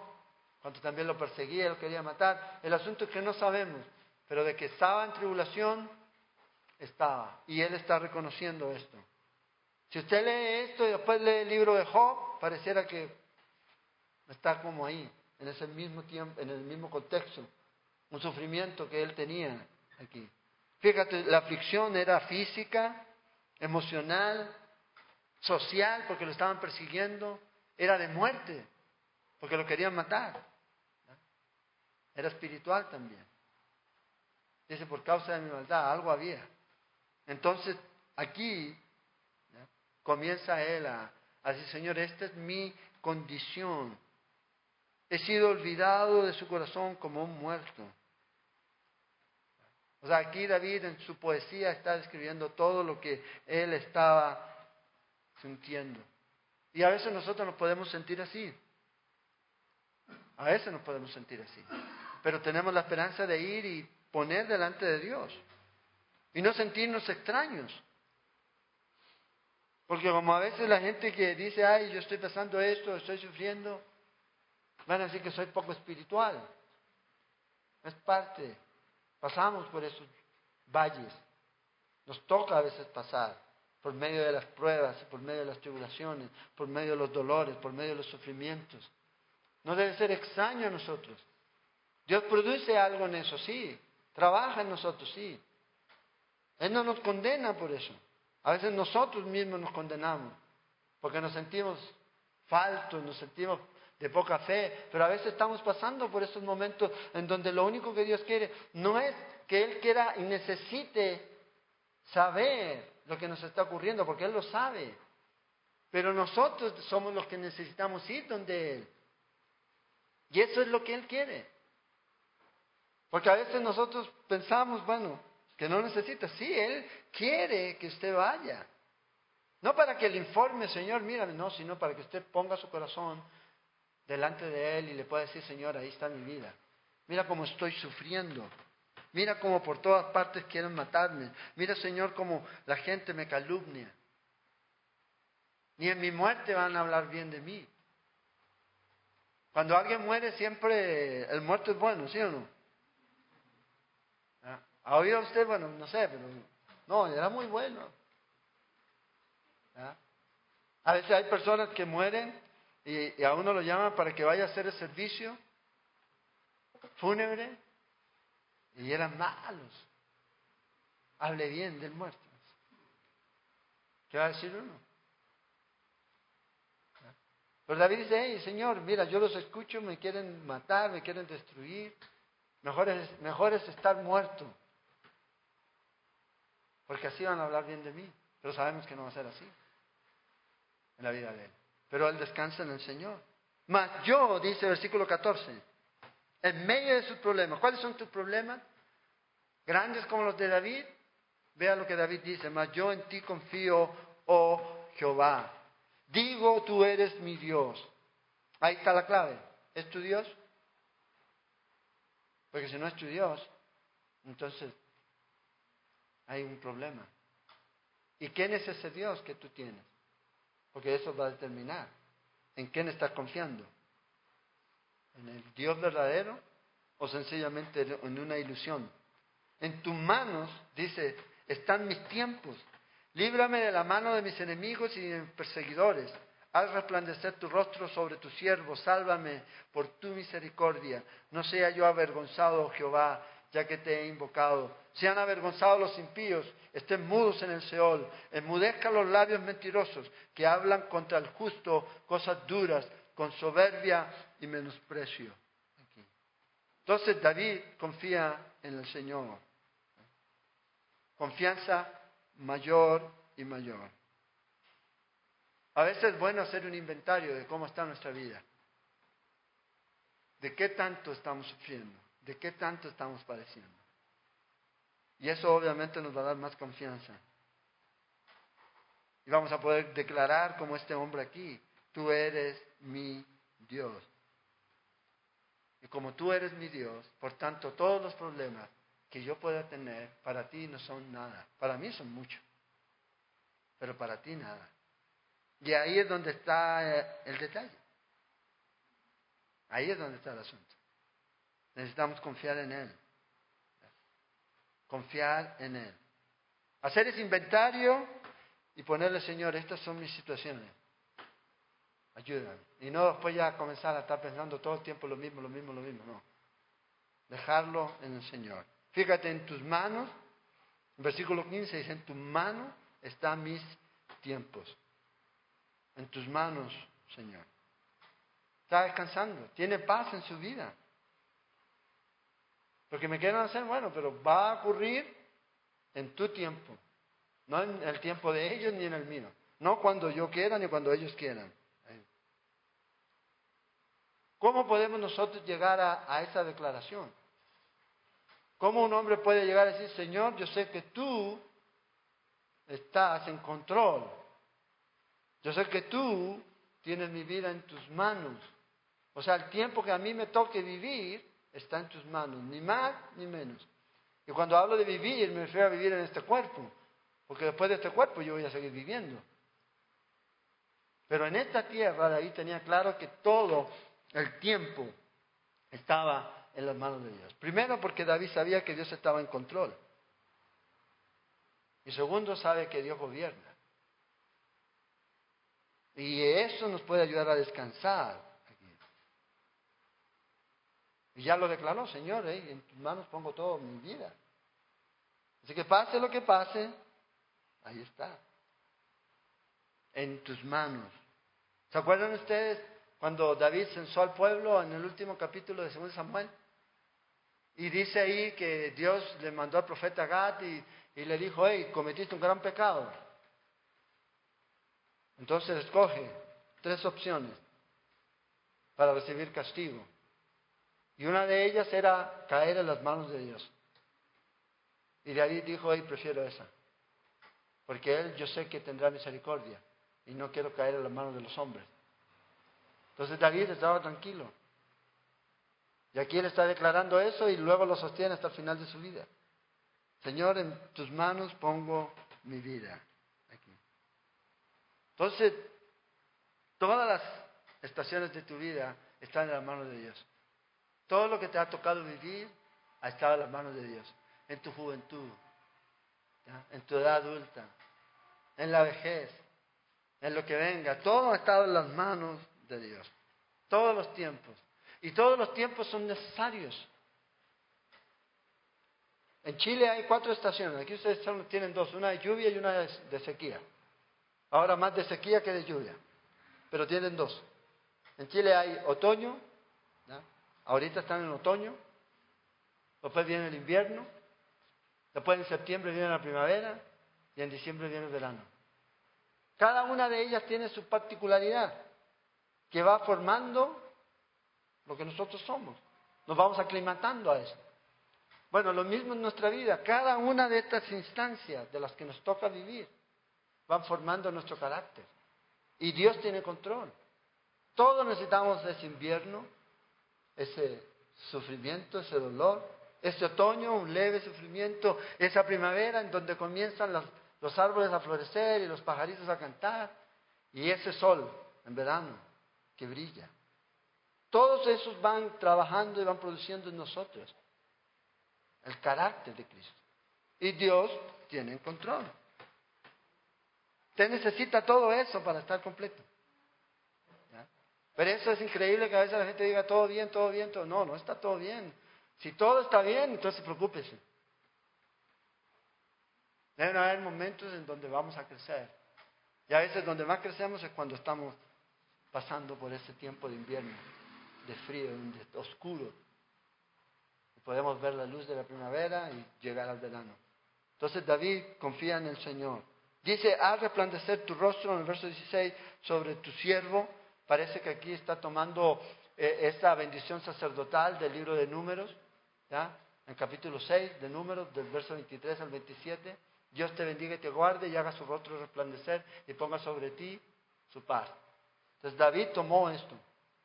cuando también lo perseguía, lo quería matar. El asunto es que no sabemos, pero de que estaba en tribulación, estaba. Y él está reconociendo esto. Si usted lee esto y después lee el libro de Job, pareciera que está como ahí, en ese mismo tiempo, en el mismo contexto, un sufrimiento que él tenía aquí. Fíjate, la aflicción era física, emocional, social, porque lo estaban persiguiendo, era de muerte, porque lo querían matar. Era espiritual también. Dice, por causa de mi maldad, algo había. Entonces, aquí comienza él a, a decir, Señor, esta es mi condición. He sido olvidado de su corazón como un muerto. O sea, aquí David en su poesía está describiendo todo lo que él estaba sintiendo. Y a veces nosotros nos podemos sentir así. A veces nos podemos sentir así pero tenemos la esperanza de ir y poner delante de Dios y no sentirnos extraños. Porque como a veces la gente que dice, ay, yo estoy pasando esto, estoy sufriendo, van a decir que soy poco espiritual. Es parte. Pasamos por esos valles. Nos toca a veces pasar por medio de las pruebas, por medio de las tribulaciones, por medio de los dolores, por medio de los sufrimientos. No debe ser extraño a nosotros. Dios produce algo en eso, sí. Trabaja en nosotros, sí. Él no nos condena por eso. A veces nosotros mismos nos condenamos, porque nos sentimos faltos, nos sentimos de poca fe, pero a veces estamos pasando por esos momentos en donde lo único que Dios quiere no es que Él quiera y necesite saber lo que nos está ocurriendo, porque Él lo sabe, pero nosotros somos los que necesitamos ir donde Él. Y eso es lo que Él quiere. Porque a veces nosotros pensamos, bueno, que no necesita. Sí, Él quiere que usted vaya. No para que le informe, Señor, mírame, no, sino para que usted ponga su corazón delante de Él y le pueda decir, Señor, ahí está mi vida. Mira cómo estoy sufriendo. Mira cómo por todas partes quieren matarme. Mira, Señor, cómo la gente me calumnia. Ni en mi muerte van a hablar bien de mí. Cuando alguien muere, siempre el muerto es bueno, ¿sí o no? ¿Ha oído usted? Bueno, no sé, pero no, era muy bueno. A veces hay personas que mueren y, a uno lo llaman para que vaya a hacer el servicio fúnebre y eran malos. Hable bien del muerto. ¿Qué va a decir uno? Pero David dice, hey, Señor, mira, yo los escucho, me quieren matar, me quieren destruir. Mejor es, mejor es estar muerto porque así van a hablar bien de mí. Pero sabemos que no va a ser así en la vida de él. Pero él descansa en el Señor. Mas yo, dice versículo 14, en medio de sus problemas. ¿Cuáles son tus problemas? Grandes como los de David. Vea lo que David dice, mas yo en ti confío, oh Jehová. Digo, tú eres mi Dios. Ahí está la clave. ¿Es tu Dios? Porque si no es tu Dios, entonces hay un problema. ¿Y quién es ese Dios que tú tienes? Porque eso va a determinar en quién estás confiando. ¿En el Dios verdadero o sencillamente en una ilusión? En tus manos, dice, están mis tiempos. Líbrame de la mano de mis enemigos y de mis perseguidores. Haz resplandecer tu rostro sobre tu siervo, sálvame por tu misericordia. No sea yo avergonzado, oh Jehová, ya que te he invocado. Sean avergonzados los impíos, estén mudos en el Seol, enmudezcan los labios mentirosos que hablan contra el justo cosas duras, con soberbia y menosprecio. Entonces David confía en el Señor. Confianza mayor y mayor. A veces es bueno hacer un inventario de cómo está nuestra vida. De qué tanto estamos sufriendo, de qué tanto estamos padeciendo. Y eso obviamente nos va a dar más confianza. Y vamos a poder declarar como este hombre aquí, tú eres mi Dios. Y como tú eres mi Dios, por tanto todos los problemas que yo pueda tener para ti no son nada. Para mí son mucho, pero para ti nada. Y ahí es donde está eh, el detalle. Ahí es donde está el asunto. Necesitamos confiar en Él. Confiar en Él. Hacer ese inventario y ponerle, Señor, estas son mis situaciones. Ayúdame. Y no después ya comenzar a estar pensando todo el tiempo lo mismo, lo mismo, lo mismo. No. Dejarlo en el Señor. Fíjate en tus manos. Versículo 15 dice, en tu mano están mis tiempos en tus manos, Señor. Está descansando, tiene paz en su vida. Porque me quieren hacer, bueno, pero va a ocurrir en tu tiempo, no en el tiempo de ellos ni en el mío, no cuando yo quiera ni cuando ellos quieran. ¿Cómo podemos nosotros llegar a, a esa declaración? ¿Cómo un hombre puede llegar a decir, Señor, yo sé que tú estás en control yo sé que tú tienes mi vida en tus manos. O sea, el tiempo que a mí me toque vivir está en tus manos, ni más ni menos. Y cuando hablo de vivir, me refiero a vivir en este cuerpo, porque después de este cuerpo yo voy a seguir viviendo. Pero en esta tierra David tenía claro que todo el tiempo estaba en las manos de Dios. Primero porque David sabía que Dios estaba en control. Y segundo sabe que Dios gobierna. Y eso nos puede ayudar a descansar. Y ya lo declaró, Señor, ¿eh? en tus manos pongo todo mi vida. Así que pase lo que pase, ahí está. En tus manos. ¿Se acuerdan ustedes cuando David censó al pueblo en el último capítulo de 2 Samuel? Y dice ahí que Dios le mandó al profeta Gad y, y le dijo, hey, cometiste un gran pecado. Entonces escoge tres opciones para recibir castigo. Y una de ellas era caer en las manos de Dios. Y David dijo, hoy prefiero esa. Porque Él yo sé que tendrá misericordia y no quiero caer en las manos de los hombres. Entonces David estaba tranquilo. Y aquí Él está declarando eso y luego lo sostiene hasta el final de su vida. Señor, en tus manos pongo mi vida. Entonces, todas las estaciones de tu vida están en las manos de Dios. Todo lo que te ha tocado vivir ha estado en las manos de Dios. En tu juventud, en tu edad adulta, en la vejez, en lo que venga. Todo ha estado en las manos de Dios. Todos los tiempos. Y todos los tiempos son necesarios. En Chile hay cuatro estaciones. Aquí ustedes tienen dos, una de lluvia y una de sequía. Ahora más de sequía que de lluvia, pero tienen dos. En Chile hay otoño, ahorita están en otoño, después viene el invierno, después en septiembre viene la primavera y en diciembre viene el verano. Cada una de ellas tiene su particularidad que va formando lo que nosotros somos. nos vamos aclimatando a esto. Bueno, lo mismo en nuestra vida. Cada una de estas instancias de las que nos toca vivir van formando nuestro carácter. Y Dios tiene control. Todos necesitamos ese invierno, ese sufrimiento, ese dolor, ese otoño, un leve sufrimiento, esa primavera en donde comienzan los árboles a florecer y los pajaritos a cantar, y ese sol en verano que brilla. Todos esos van trabajando y van produciendo en nosotros el carácter de Cristo. Y Dios tiene control. Usted necesita todo eso para estar completo. Pero eso es increíble que a veces la gente diga todo bien, todo bien, todo. No, no está todo bien. Si todo está bien, entonces preocúpese. Deben haber momentos en donde vamos a crecer. Y a veces donde más crecemos es cuando estamos pasando por ese tiempo de invierno, de frío, de oscuro. Podemos ver la luz de la primavera y llegar al verano. Entonces David confía en el Señor. Dice, haz resplandecer tu rostro en el verso 16 sobre tu siervo. Parece que aquí está tomando eh, esa bendición sacerdotal del libro de números, en capítulo 6 de números, del verso 23 al 27. Dios te bendiga y te guarde y haga su rostro resplandecer y ponga sobre ti su paz. Entonces David tomó esto,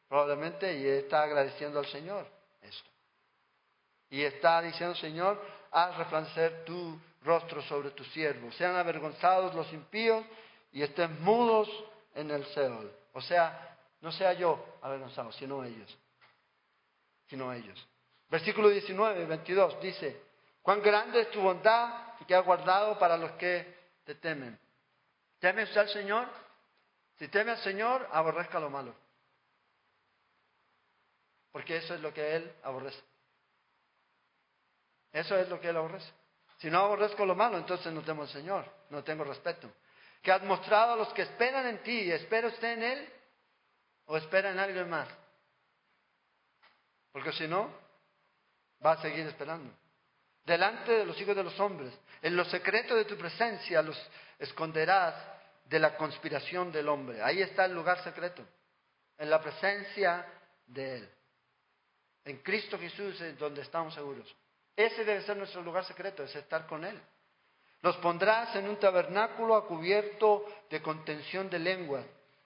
probablemente, y está agradeciendo al Señor esto. Y está diciendo, Señor, haz resplandecer tu rostro sobre tu siervo. Sean avergonzados los impíos y estén mudos en el Seol. O sea, no sea yo avergonzado, sino ellos. Sino ellos. Versículo 19, 22 dice, cuán grande es tu bondad que has guardado para los que te temen. ¿Temes al Señor? Si teme al Señor, aborrezca lo malo. Porque eso es lo que Él aborrece. Eso es lo que Él aborrece. Si no aborrezco lo malo, entonces no temo al Señor, no tengo respeto. Que has mostrado a los que esperan en ti, ¿espera usted en Él o espera en alguien más? Porque si no, va a seguir esperando. Delante de los hijos de los hombres, en lo secreto de tu presencia los esconderás de la conspiración del hombre. Ahí está el lugar secreto, en la presencia de Él. En Cristo Jesús es donde estamos seguros. Ese debe ser nuestro lugar secreto, es estar con Él. Los pondrás en un tabernáculo a cubierto de contención de lengua.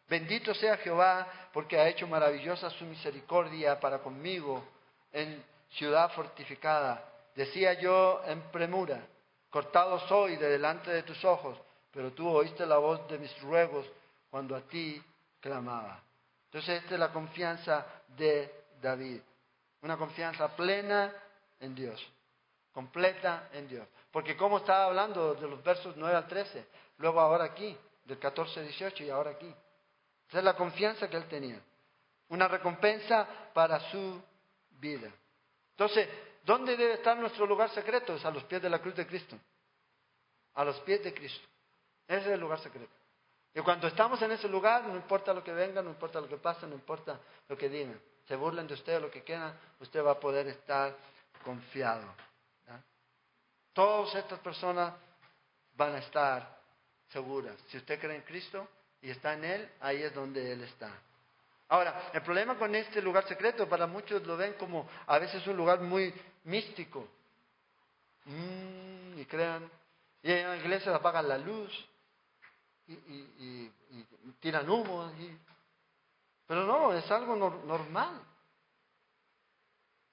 Bendito sea Jehová, porque ha hecho maravillosa su misericordia para conmigo en ciudad fortificada. Decía yo en premura, cortado soy de delante de tus ojos, pero tú oíste la voz de mis ruegos cuando a ti clamaba. Entonces esta es la confianza de David, una confianza plena en Dios completa en Dios. Porque como estaba hablando de los versos 9 al 13, luego ahora aquí, del 14 al 18 y ahora aquí. Esa es la confianza que él tenía. Una recompensa para su vida. Entonces, ¿dónde debe estar nuestro lugar secreto? Es a los pies de la cruz de Cristo. A los pies de Cristo. Ese es el lugar secreto. Y cuando estamos en ese lugar, no importa lo que venga, no importa lo que pase, no importa lo que digan. Se burlen de usted o lo que quieran, usted va a poder estar confiado. Todas estas personas van a estar seguras. Si usted cree en Cristo y está en Él, ahí es donde Él está. Ahora, el problema con este lugar secreto, para muchos lo ven como a veces un lugar muy místico. Mm, y crean, y en la iglesia apagan la luz y, tiran humo. pero no, es algo normal.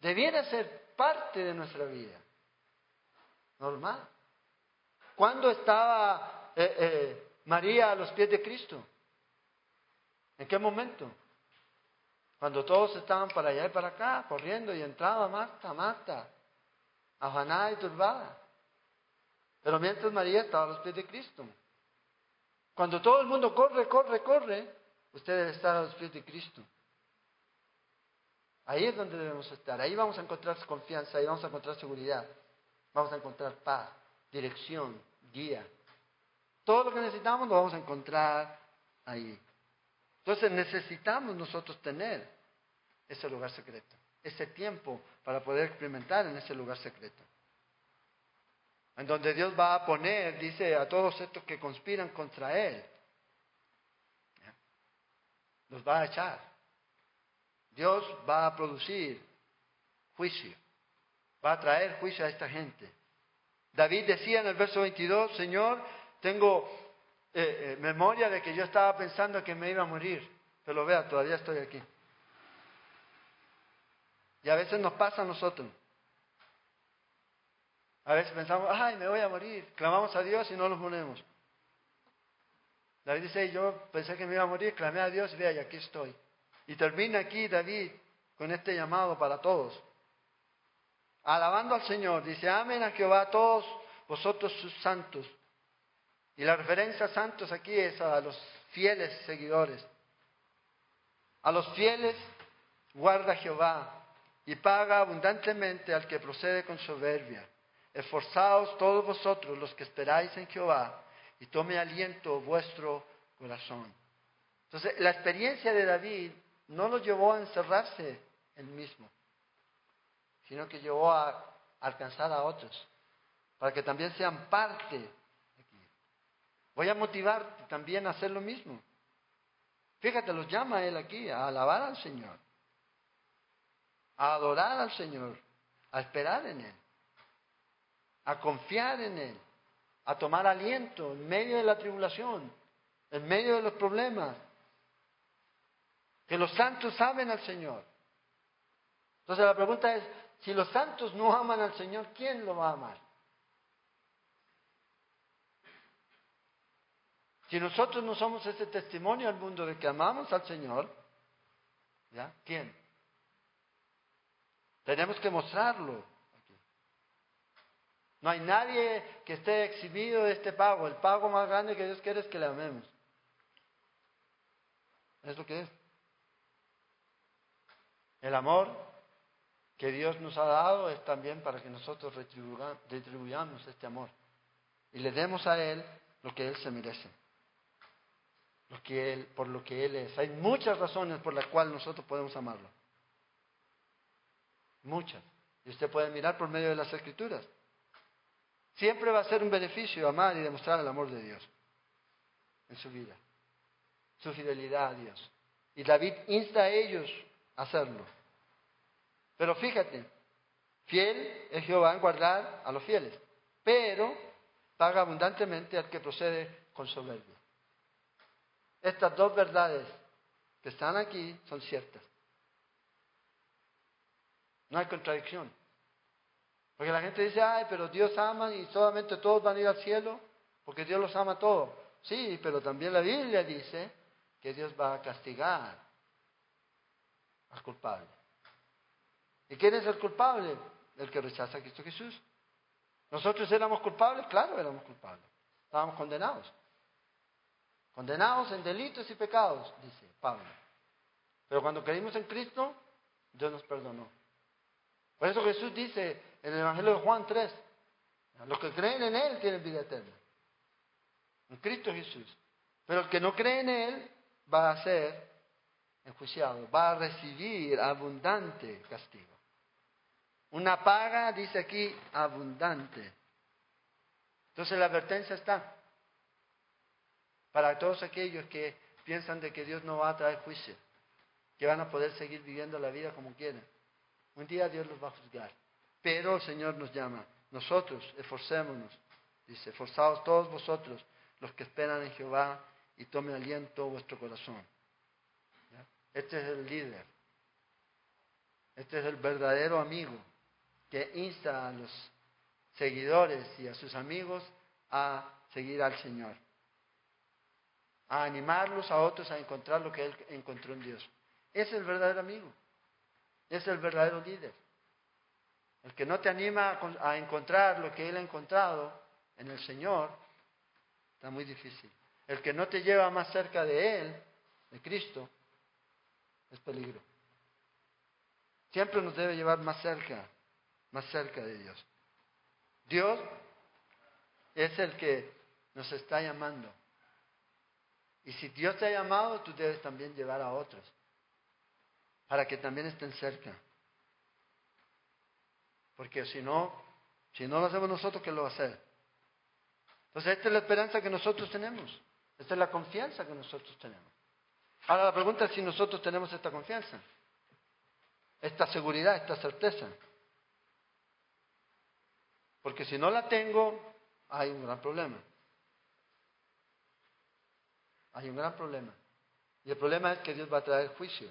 Debiera ser parte de nuestra vida normal. ¿Cuándo estaba eh, eh, María a los pies de Cristo? ¿En qué momento? Cuando todos estaban para allá y para acá, corriendo y entraba Marta, Marta, afanada y turbada. Pero mientras María estaba a los pies de Cristo. Cuando todo el mundo corre, corre, corre, usted debe estar a los pies de Cristo. Ahí es donde debemos estar. Ahí vamos a encontrar confianza, ahí vamos a encontrar seguridad. Vamos a encontrar paz, dirección, guía. Todo lo que necesitamos lo vamos a encontrar ahí. Entonces necesitamos nosotros tener ese lugar secreto, ese tiempo para poder experimentar en ese lugar secreto. En donde Dios va a poner, dice, a todos estos que conspiran contra Él, los va a echar. Dios va a producir juicio. Va a traer juicio a esta gente. David decía en el verso 22, Señor, tengo eh, eh, memoria de que yo estaba pensando que me iba a morir, pero vea, todavía estoy aquí. Y a veces nos pasa a nosotros. A veces pensamos, ay, me voy a morir. Clamamos a Dios y no nos ponemos. David dice, yo pensé que me iba a morir, clamé a Dios y vea, y aquí estoy. Y termina aquí David con este llamado para todos. Alabando al Señor, dice, amen a Jehová todos vosotros sus santos. Y la referencia a santos aquí es a los fieles seguidores. A los fieles guarda Jehová y paga abundantemente al que procede con soberbia. Esforzaos todos vosotros los que esperáis en Jehová y tome aliento vuestro corazón. Entonces, la experiencia de David no lo llevó a encerrarse él mismo, sino que llevó a alcanzar a otros, para que también sean parte. Voy a motivarte también a hacer lo mismo. Fíjate, los llama él aquí a alabar al Señor a adorar al Señor, a esperar en Él, a confiar en Él, a tomar aliento en medio de la tribulación, en medio de los problemas. Que los santos saben al Señor. Entonces la pregunta es, si los santos no aman al Señor, ¿quién lo va a amar? Si nosotros no somos ese testimonio al mundo de que amamos al Señor, ¿ya? ¿Quién? Tenemos que mostrarlo. No hay nadie que esté exhibido de este pago. El pago más grande que Dios quiere es que le amemos. Es lo que es. El amor que Dios nos ha dado es también para que nosotros retribuyamos este amor y le demos a Él lo que Él se merece, lo que él, por lo que Él es. Hay muchas razones por las cuales nosotros podemos amarlo. Muchas. Y usted puede mirar por medio de las escrituras. Siempre va a ser un beneficio amar y demostrar el amor de Dios en su vida, su fidelidad a Dios. Y David insta a ellos a hacerlo. Pero fíjate, fiel es Jehová en guardar a los fieles, pero paga abundantemente al que procede con soberbia. Estas dos verdades que están aquí son ciertas. No hay contradicción. Porque la gente dice, ay, pero Dios ama y solamente todos van a ir al cielo porque Dios los ama a todos. Sí, pero también la Biblia dice que Dios va a castigar al culpable. ¿Y quién es el culpable? El que rechaza a Cristo Jesús. ¿Nosotros éramos culpables? Claro, éramos culpables. Estábamos condenados. Condenados en delitos y pecados, dice Pablo. Pero cuando creímos en Cristo, Dios nos perdonó. Por eso Jesús dice en el Evangelio de Juan 3, los que creen en Él tienen vida eterna. En Cristo Jesús. Pero el que no cree en Él va a ser enjuiciado, va a recibir abundante castigo. Una paga, dice aquí, abundante. Entonces la advertencia está para todos aquellos que piensan de que Dios no va a traer juicio, que van a poder seguir viviendo la vida como quieren. Un día Dios los va a juzgar. Pero el Señor nos llama. Nosotros, esforcémonos. Dice, esforzados todos vosotros, los que esperan en Jehová, y tome aliento vuestro corazón. Este es el líder. Este es el verdadero amigo que insta a los seguidores y a sus amigos a seguir al Señor. A animarlos a otros a encontrar lo que Él encontró en Dios. Es el verdadero amigo es el verdadero líder. El que no te anima a encontrar lo que él ha encontrado en el Señor, está muy difícil. El que no te lleva más cerca de Él, de Cristo, es peligro. Siempre nos debe llevar más cerca, más cerca de Dios. Dios es el que nos está llamando. Y si Dios te ha llamado, tú debes también llevar a otros para que también estén cerca. Porque si no, si no lo hacemos nosotros, ¿qué lo va a hacer? Entonces, esta es la esperanza que nosotros tenemos. Esta es la confianza que nosotros tenemos. Ahora la pregunta es si nosotros tenemos esta confianza, esta seguridad, esta certeza. Porque si no la tengo, hay un gran problema. Hay un gran problema. Y el problema es que Dios va a traer juicio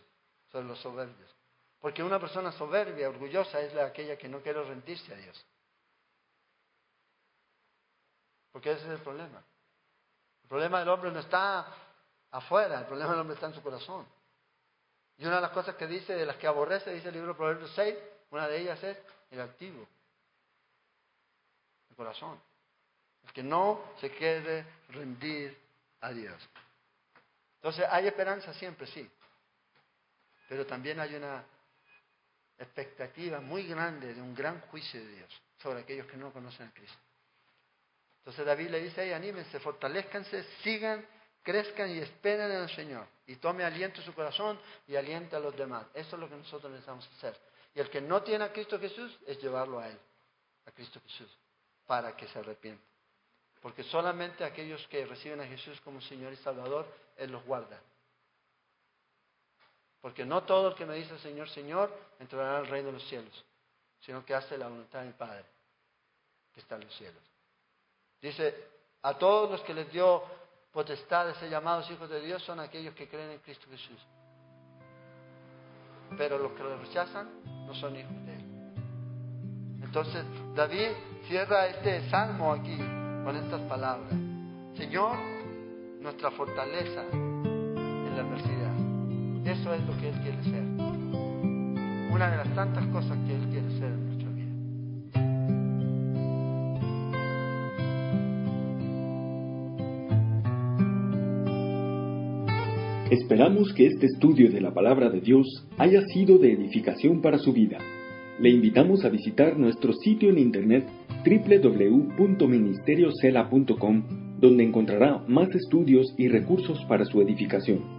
sobre los soberbios. Porque una persona soberbia, orgullosa, es la, aquella que no quiere rendirse a Dios. Porque ese es el problema. El problema del hombre no está afuera, el problema del hombre está en su corazón. Y una de las cosas que dice, de las que aborrece, dice el libro de Proverbios 6, una de ellas es el activo, el corazón. El que no se quiere rendir a Dios. Entonces, hay esperanza siempre, sí. Pero también hay una expectativa muy grande de un gran juicio de Dios sobre aquellos que no conocen a Cristo. Entonces David le dice, ahí, anímense, fortalezcanse, sigan, crezcan y esperen en el Señor. Y tome aliento en su corazón y aliente a los demás. Eso es lo que nosotros necesitamos hacer. Y el que no tiene a Cristo Jesús es llevarlo a Él, a Cristo Jesús, para que se arrepienta. Porque solamente aquellos que reciben a Jesús como Señor y Salvador, Él los guarda. Porque no todo el que me dice Señor, Señor, entrará al reino de los cielos, sino que hace la voluntad del Padre, que está en los cielos. Dice, a todos los que les dio potestad de ser llamados hijos de Dios son aquellos que creen en Cristo Jesús. Pero los que lo rechazan no son hijos de Él. Entonces, David cierra este salmo aquí con estas palabras. Señor, nuestra fortaleza en la adversidad. Eso es lo que Él quiere ser. Una de las tantas cosas que Él quiere ser en nuestra vida. Esperamos que este estudio de la palabra de Dios haya sido de edificación para su vida. Le invitamos a visitar nuestro sitio en internet www.ministeriocela.com, donde encontrará más estudios y recursos para su edificación.